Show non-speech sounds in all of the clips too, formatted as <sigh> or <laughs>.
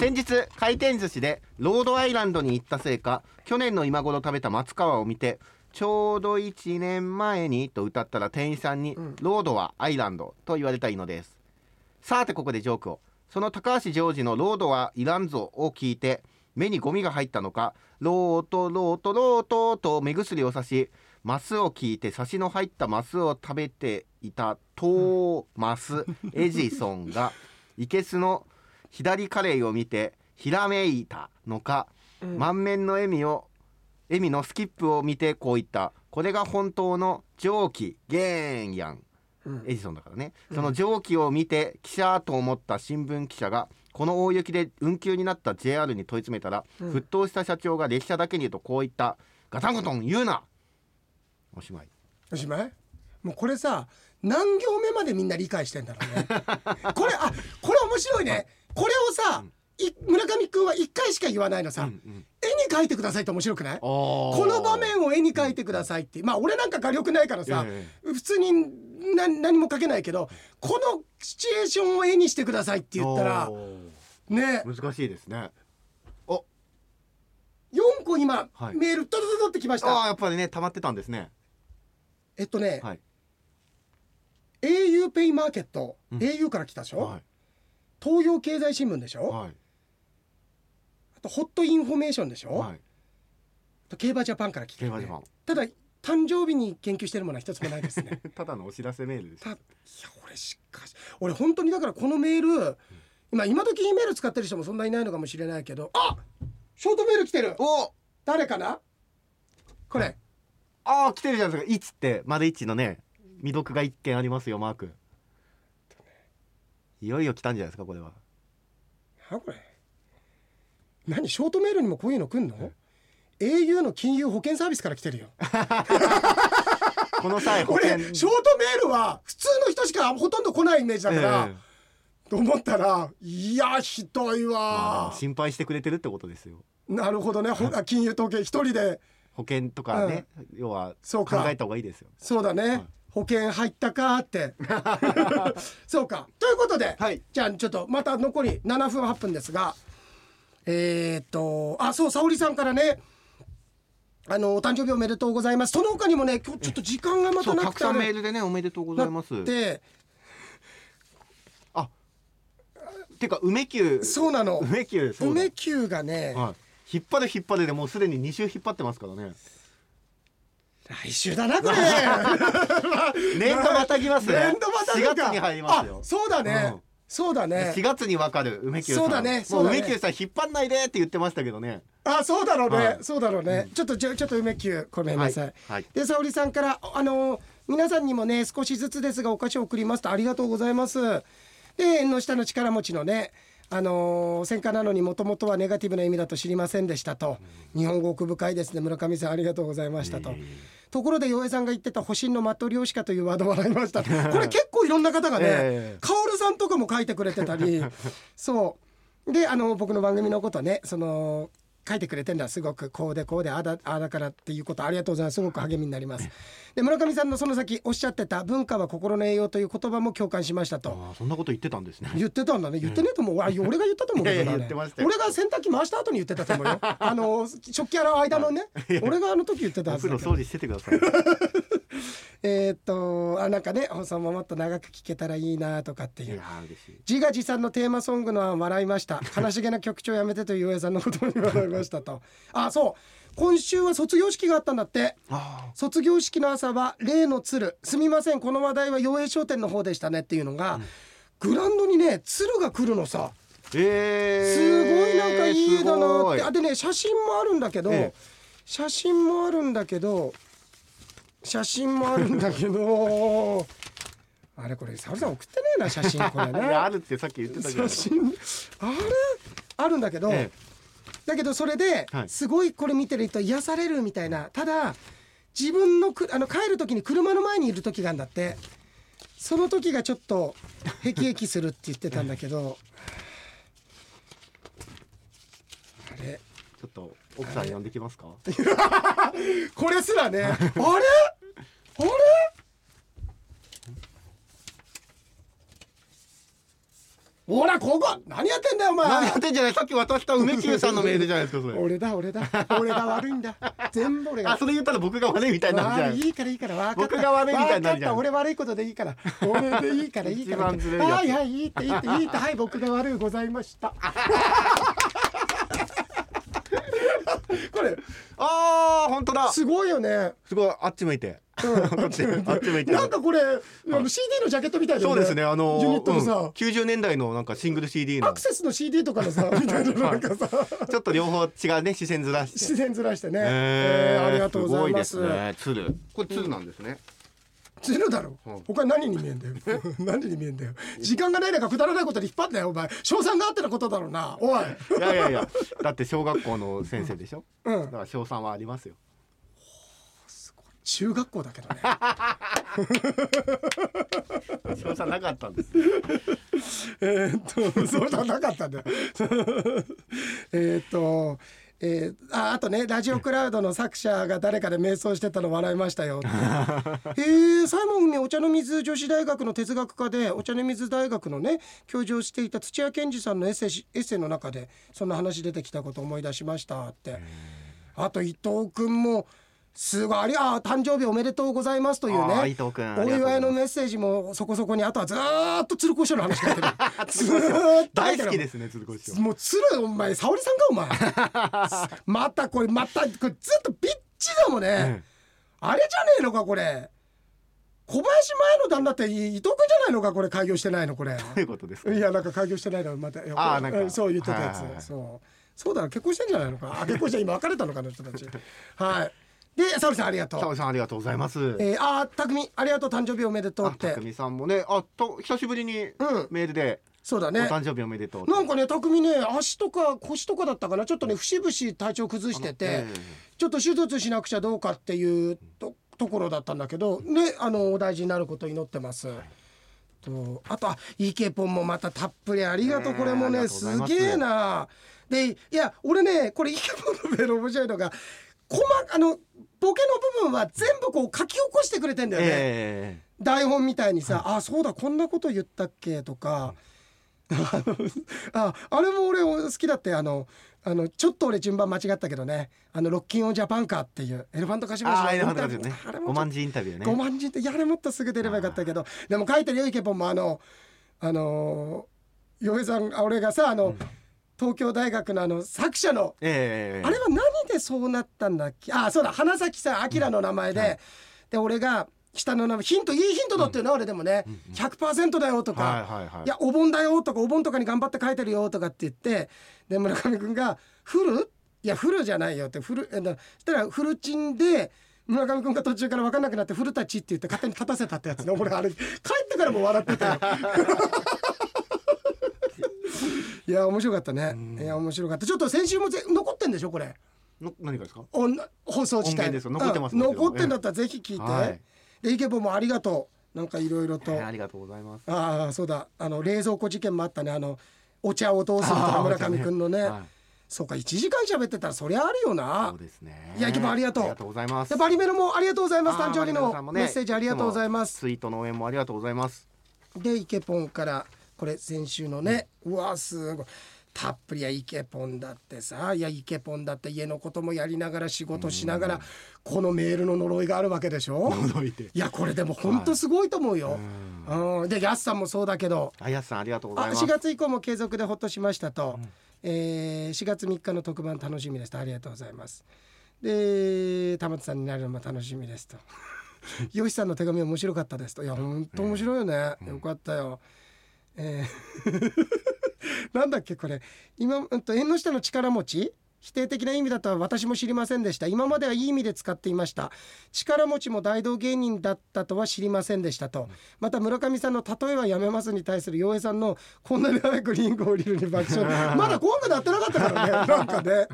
先日回転寿司でロードアイランドに行ったせいか去年の今頃食べた松川を見てちょうど1年前にと歌ったら店員さんに、うん。ロードはアイランドと言われたいのです。さてここでジョークを。その高橋ジョージのロードはいらんぞを聞いて目にゴミが入ったのかロートロートロートと目薬をさしマスを聞いてサシの入ったマスを食べていたトーマス・エジソンがイケスの左カレイを見てひらめいたのか、うん。満面の笑みを笑みのスキップを見てこう言った。これが本当の蒸気ゲーンやんうん。エジソンだからね。その蒸気を見て記者と思った新聞記者がこの大雪で運休になった JR に問い詰めたら、うん。沸騰した社長が列車だけに言うとこう言った。ガタンゴトン言うな。おしまい。おしまい？もうこれさ何行目までみんな理解してんだろうね。<laughs> これあこれ面白いねこれをさ、い村上くんは一回しか言わないのさ、うんうん。絵に描いてくださいって面白くない？ここの場面を絵に描いてくださいって。まあ俺なんか画力ないからさ、え普通にな何も描けないけどこのシチュエーションを絵にしてくださいって言ったらね。難しいですね。お。4個今、はい。メールドドドドってきました。あやっぱりね溜まってたんですね。えっとね、はい。au PAY マーケット、うん。au から来たでしょ、は東洋経済新聞でしょ、いはい。あとホットインフォメーションでしょ、はい。あと競馬ジャパンから来てる、ねただ誕生日に研究してるものは一つもないですね。<laughs> ただのお知らせメールです。たいや俺しかし俺本当にだからこのメール今今時 E メール使ってる人もそんないないのかもしれないけどあショートメール来てる。お誰かな？これ。ああ来てるじゃないですか。いつってまだ一のね未読が一件ありますよマークいよいよ来たんじゃないですかこれは。なこれ。何ショートメールにもこういうの来んの？au の金融保険サービスから来てるよ。<laughs> この際 <laughs> 保俺険。ショートメールは普通の人しかほとんど来ないイメージだから、ええ。と思ったらいやひどいまわあ、心配してくれてるってことですよ。なるほどね。ほ金融統計一人で。保険とかね、要はそうか。考えた方がいいですよ。そうだね、はい保険入ったかって。<laughs> そうか。ということで、はい。じゃあちょっとまた残り7分8分ですがえー、っとあそう沙織さんからねあのお誕生日おめでとうございます。その他にもね今日ちょっと時間がまたなくてあれメールでねおめでとうございます。でて。か梅球。そうなの。梅球梅球がね、はい、引っ張る引っ張るでもうすでに2週引っ張ってますからね来週だなこれ。<laughs> 年度またぎますね。年度またぎ4か月に入りますよ。あそうだね、うん。そうだね。4月にわかる梅球さん。そうだね。うだね。梅球さん引っ張んないでって言ってましたけどね。あそうだろうね、はい。そうだろうね、ちょっとちょちょっと梅球ごめんなさい、はい。はい。で沙織さんからあの皆さんにもね少しずつですがお菓子を送りますとありがとうございます。で縁の下の力持ちのねあのー戦火なのにもともとはネガティブな意味だと知りませんでしたと、日本語奥深いですね。村上さんありがとうございましたと、ところで洋平さんが言ってた保身のマット漁師かというワード笑いました。<laughs> これ結構いろんな方がね、ええ。カオルさんとかも書いてくれてたり。<laughs> そう。であの僕の番組のことねその書いてくれてるのはすごくこうでこうでああだああだからっていうことありがとうございます。すごく励みになります。で村上さんのその先おっしゃってた文化は心の栄養という言葉も共感しましたと。ああそんなこと言ってたんですね。言ってたんだね。言ってねえと思う、あ <laughs> 俺が言ったと思うけどいやいやな言ってましたよ。俺が洗濯機回した後に言ってたと思うよ。あの食器洗う間のね。<laughs> 俺があの時言ってたおはずだけど。掃除しててくださいえーっとあなんかね放送ももっと長く聞けたらいいなとかっていう。自画自賛のテーマソングのは笑いました。<laughs> 悲しげな曲調やめてという上さんの言葉に笑いましたと。あそう。今週は卒業式があったんだって。あ卒業式の朝は例の鶴。すみませんこの話題は洋平商店の方でしたねっていうのが、グラウンドにね鶴が来るのさ。ー。えすー、ごいなんかいい絵だなって。あでね写真もあるんだけど、ええ。写真もあるんだけど写真もあるんだけど <laughs> あれこれ沙織さん送ってねえな写真これ <laughs> いやあねるってさっき言ってたじゃない写真あれ？あるんだけど、えだけどそれではい。すごいこれ見てると癒されるみたいな。ただ自分のくあの帰る時に車の前にいる時があるんだって。その時がちょっとへきへきするって言ってたんだけど。あ <laughs> れちょっと奥さん呼んできますか？<laughs> これすらね。<laughs> あれ？あれ？ほらここ！何やってんだよお前。何やってんじゃない？さっき渡した梅宮さんのメールじゃないですかそれ。<laughs> 俺だ俺だ。俺が悪いんだ。全部俺が。あそれ言ったら僕が悪いみたいになるじゃない悪いからいいから分かった。僕が悪いみたいになるじゃん。分かった俺悪いことでいいから。俺でいいからいいから。はいはいいいっていいっていいって。はい僕が悪いございました <laughs> これあー本当だ。すごいよね。すごいあっち向いて。<laughs> こっちあっち向いてなんかこれ、あの CD のジャケットみたいだよね。そうですねあのユニットのさ、うん。90年代のなんかシングル CD の。アクセスの CD とかのさ <laughs> みたいななんかさ。ちょっと両方違うね視線ずらして。自然ずらしてね、えーえーありがとうございます。すごいですね。鶴これ鶴なんですね鶴だろ、うん。他何に見えんだよ。<laughs> 何に見えんだよ。時間がない中くだらないことで引っ張ったよお前。賞賛があってのことだろうな。おい。いやいやいや。だって小学校の先生でしょ？うん。だから賞賛はありますよ。中学校だけどね。<laughs> 賞賛なかったんです。えーっとそうじゃなかったんだ。よえーっとえー、ああとねラジオクラウドの作者が誰かで瞑想してたの笑いましたよって。<laughs> へえサイモン海お茶の水女子大学の哲学科でお茶の水大学のね教授をしていた土屋健二さんのエッセイエッセイの中でそんな話出てきたこと思い出しましたって。あと伊藤君もすごいありあ誕生日おめでとうございますというね。お祝いのあメッセージもそこそこにあとはずーっと鶴子師匠の話書いてる。<laughs> ずーっと大好きですすね鶴子師匠。もう鶴お前沙織さんかお前。<laughs> またこれまたこれずっとビッチだもんね、あれじゃねえのかこれ。小林前の旦那って伊藤君じゃないのかこれ開業してないのこれ。どういうことですか？いやなんか開業してないのまたあーなんか。うんそう言ってたやつ、はいはいはい。そう。そうだ結婚してんじゃないのか？あ結婚して今別れたのかな人たち。<laughs> はいで沙織さんありがとう。沙織さんありがとうございます。えー、あー匠ありがとう誕生日おめでとうあって。匠さんもねあと久しぶりにうん。メールで。おそうだね。誕生日おめでとうなんかね匠ね足とか腰とかだったかな。ちょっとね節々体調崩してて、えちょっと手術しなくちゃどうかっていうとところだったんだけどねあのお大事になることを祈ってます。とあとあイケポンもまたたっぷりありがとう。ねこれもねす。げえな。でいや俺ねこれイケポンのメール面白いのが細あのボケの部分は全部こう書き起こしてくれてんだよね。え台本みたいにさ「あそうだこんなこと言ったっけ?」とか。<laughs> あのああれも俺好きだってあのあのちょっと俺順番間違ったけどね「あのロッキンオンジャパンカー」っていうエレファントカシマシああエレファントインタビュカシね。ーあれも五万字インタビューね。5万字ってやれもっとすぐ出ればよかったけど。でも書いてるよイケポンも。あのあの洋平さんあ俺がさあの、東京大学のあの作者のええ。あれは何でそうなったんだっけ？あそうだ花咲さん明の名前で、で俺が下の名前ヒントいいヒントだっていうの、俺でもね、100%だよとか、はいはいはいいやお盆だよとかお盆とかに頑張って書いてるよとかって言ってで村上君が「フル?」いやフルじゃないよってフルえだそしたらフルチンで村上君が途中から分かんなくなって「フルタチ」って言って勝手に立たせたってやつね俺あれ帰ってからも笑ってたよ。<laughs> いや面白かったね。いや面白かった。ちょっと先週もぜ残ってんでしょこれ。の何がですか？おん放送自体。残ってます残ってんだったらぜひ聞いて、はい。でイケボもありがとう。なんかいろいろと、えーありがとうございます。ああそうだ。あの冷蔵庫事件もあったね。あのお茶をどうすると村上くんのね。はい。そうか1時間喋ってたらそりゃあるよな。そうですね。いやイケボありがとう。ありがとうございます。でバリメロもありがとうございます。誕生日のメッセージありがとうございます。ツイートの応援もありがとうございます。でイケポンからこれ先週のね、うわすごいたっぷりやイケポンだってさいやイケポンだって家のこともやりながら仕事しながらこのメールの呪いがあるわけでしょ？驚いていやこれでも本当すごいと思うよ。うん、でやすさんもそうだけど。あやすさんありがとうござあいます。4月以降も継続でほっとしましたと、えー4月3日の特番楽しみですと。ありがとうございます。で玉津さんになるのも楽しみですと。<laughs> よしさんの手紙面白かったですと。いや本当面白いよね、よかったよ。えー <laughs> なんだっけこれ。今、うん、と縁の下の力持ち？否定的な意味だとは私も知りませんでした。今まではいい意味で使っていました。力持ちも大道芸人だったとは知りませんでしたと。また村上さんの例えはやめますに対する洋平さんのこんなに早くリンゴを降りるに爆笑。<laughs> まだコングなってなかったからね。<laughs> なんかね。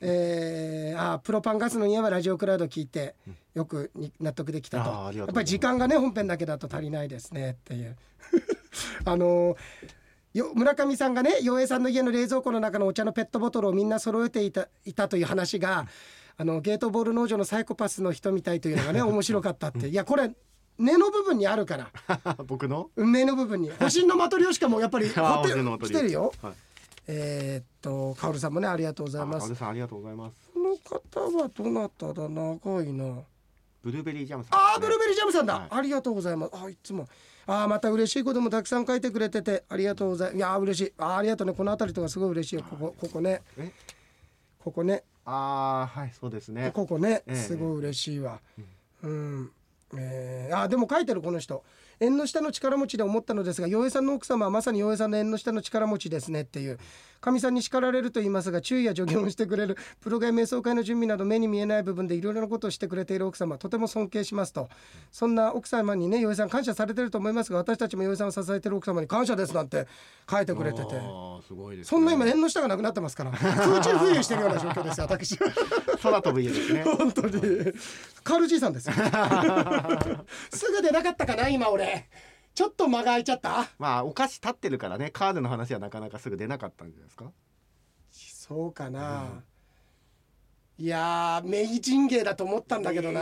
えー、あプロパンガスの家はラジオクラウド聞いてよくに納得できたと。やっぱり時間がね本編だけだと足りないですねっていう。あのよ村上さんがね洋平さんの家の冷蔵庫の中のお茶のペットボトルをみんな揃えていたいたという話があのゲートボール農場のサイコパスの人みたいというのがね <laughs> 面白かったって。いやこれ根の部分にあるから。<laughs> 僕の？運命の部分に。星のマトリョーシカもやっぱり <laughs> あ掘って星のマトリョーシカ来てるよ。はい。えーっとカオルさんもねありがとうございます。あさんありがとうございます。この方はどなただ？長いな。ブルーベリージャムさん。あーブルーベリージャムさんだ、はい。ありがとうございます。あいつもあーまた嬉しいこともたくさん書いてくれててありがとうございますいやー嬉しい。あーありがとうね。この辺りとかすごい嬉しいよ。ここここね。え？ここね。ああはいそうですね。ここね。ええ。すごい嬉しいわ。うん、えー、あーでも書いてるこの人縁の下の力持ちで思ったのですが洋平さんの奥様はまさに洋平さんの縁の下の力持ちですねっていうかみさんに叱られると言いますが注意や助言をしてくれるプログラム瞑想会の準備など目に見えない部分でいろいろなことをしてくれている奥様とても尊敬しますと。そんな奥様にね洋平さん感謝されてると思いますが私たちも洋平さんを支えてる奥様に感謝ですなんて書いてくれてて。すごいです、ね、そんな今縁の下がなくなってますから空中浮遊してるような状況ですよ私。<laughs> 空飛ぶ家ですね。<laughs> 本当にカールじいさんですよ。<laughs> すぐ出なかったかな今俺。ちょっと間が空いちゃった？まあお菓子立ってるからね。カードの話はなかなかすぐ出なかったんじゃないですか？そうかな、いやー明治芸だと思ったんだけどな。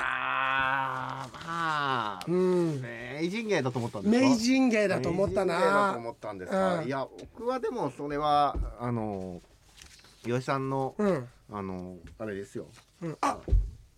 あーまあうん。明治芸だと思ったんですか？明治芸だと思ったな。思ったんですか、うん。いや僕はでもそれはあの吉さんの、うん、あのあれですよ。うん、あ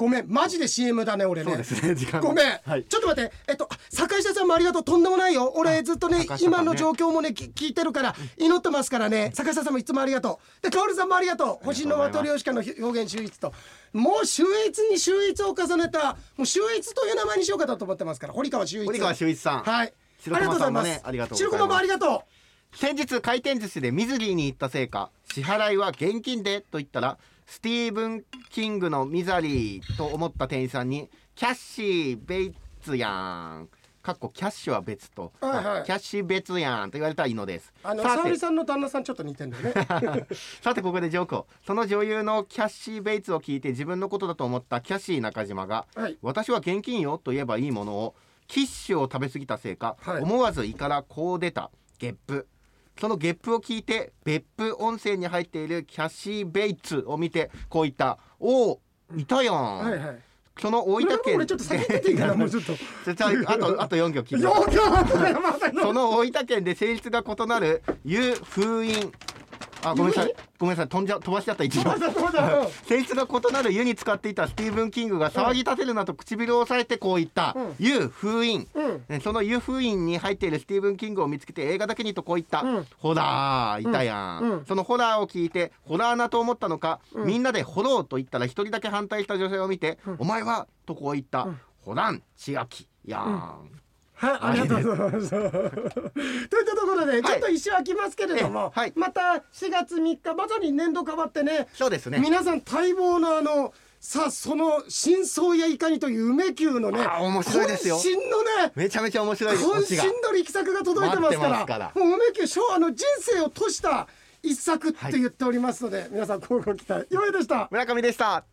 ごめんマジで CM だね俺ね。そうですね時間が。ごめん、はい。ちょっと待って。えっとあ坂下さんもありがとう。とんでもないよ。俺ずっとねね。今の状況もねき聞いてるから祈ってますからね。坂下さんもいつもありがとう。で薫さんもありがとう。星のマトリョーシカの表現秀逸と。もう秀逸に秀逸を重ねたもう秀逸という名前にしようかと思ってますから堀川秀逸。堀川修一さん、はい。白駒さんもねありがとうございます。白駒もありがと先日回転寿司でミズリーに行ったせいか支払いは現金でと言ったらスティーブン・キングのミザリーと思った店員さんにキャッシーベイツやん。かっこキャッシュは別と、はいはい。キャッシュ別やんと言われたらいいのです。うあのさて沙織さんの旦那さんちょっと似てんだよね。<laughs> さてここでジョークを。その女優のキャッシー・ベイツを聞いて自分のことだと思ったキャッシー中島がはい私は現金よと言えばいいものをキッシュを食べ過ぎたせいか、はい。思わず胃からこう出たゲップそのゲップを聞いて別府温泉に入っているキャッシー・ベイツを見てこう言った「おおいたやん」はいはい。その大分県。俺ちょっと先に出ていいから <laughs> もうちょっと。あとあと4行聞いて。その大分県で性質が異なる湯封印あごめんなさい。ごめんなさい。飛んじゃ飛ばしちゃった一行性質が異なる湯に使っていたスティーブン・キングが騒ぎ立てるなと唇を押さえてこう言った。うん「湯封印」うん。ねその湯封印に入っているスティーブン・キングを見つけて映画だけにとこう言った、うん。ホラーいたやうん。そのホラーを聞いてホラーなと思ったのか、みんなでホローと言ったら一人だけ反対した女性を見て、お前はとこう言った、ホラン千秋やん、はい、ありがとうございます。といったところで、ちょっと一周空きますけれども、えはい。また4月3日、まさに年度変わってね、そうですね。皆さん待望のあの、さあ、その真相やいかにという梅宮のね、面白いですよ。渾身のね、めちゃめちゃ面白い渾身の力作が届いてますから、もう梅宮昭和の人生を閉した一作って言っておりますので、皆さん、こうご期待。よいでした。村上でした